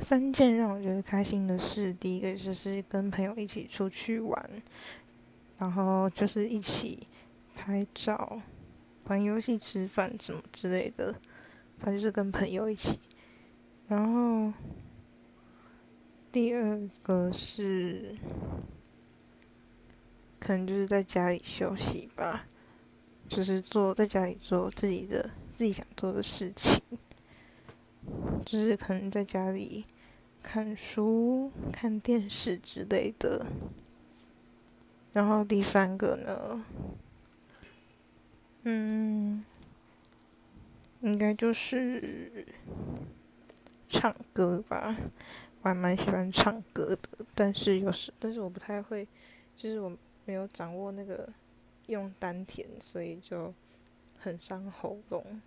三件让我觉得开心的事，第一个就是跟朋友一起出去玩，然后就是一起拍照、玩游戏、吃饭什么之类的，反正就是跟朋友一起。然后第二个是，可能就是在家里休息吧，就是做在家里做自己的自己想做的事情。就是可能在家里看书、看电视之类的。然后第三个呢，嗯，应该就是唱歌吧。我还蛮喜欢唱歌的，但是有时，但是我不太会，就是我没有掌握那个用丹田，所以就很伤喉咙。